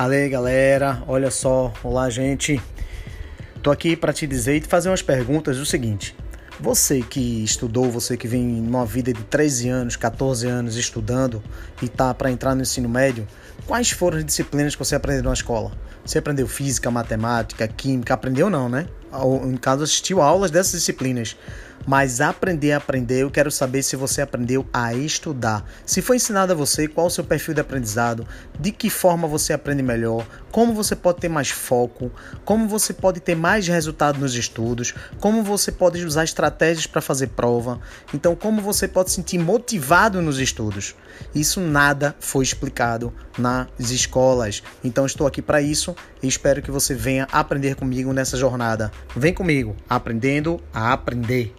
Ale, galera, olha só, olá, gente. Tô aqui para te dizer e te fazer umas perguntas do seguinte. Você que estudou, você que vem numa vida de 13 anos, 14 anos estudando e tá para entrar no ensino médio, quais foram as disciplinas que você aprendeu na escola? Você aprendeu física, matemática, química, aprendeu não, né? No caso, assistiu aulas dessas disciplinas. Mas aprender a aprender, eu quero saber se você aprendeu a estudar. Se foi ensinado a você, qual o seu perfil de aprendizado, de que forma você aprende melhor, como você pode ter mais foco, como você pode ter mais resultado nos estudos, como você pode usar estratégias para fazer prova, então como você pode se sentir motivado nos estudos. Isso nada foi explicado nas escolas. Então estou aqui para isso e espero que você venha aprender comigo nessa jornada. Vem comigo, aprendendo a aprender.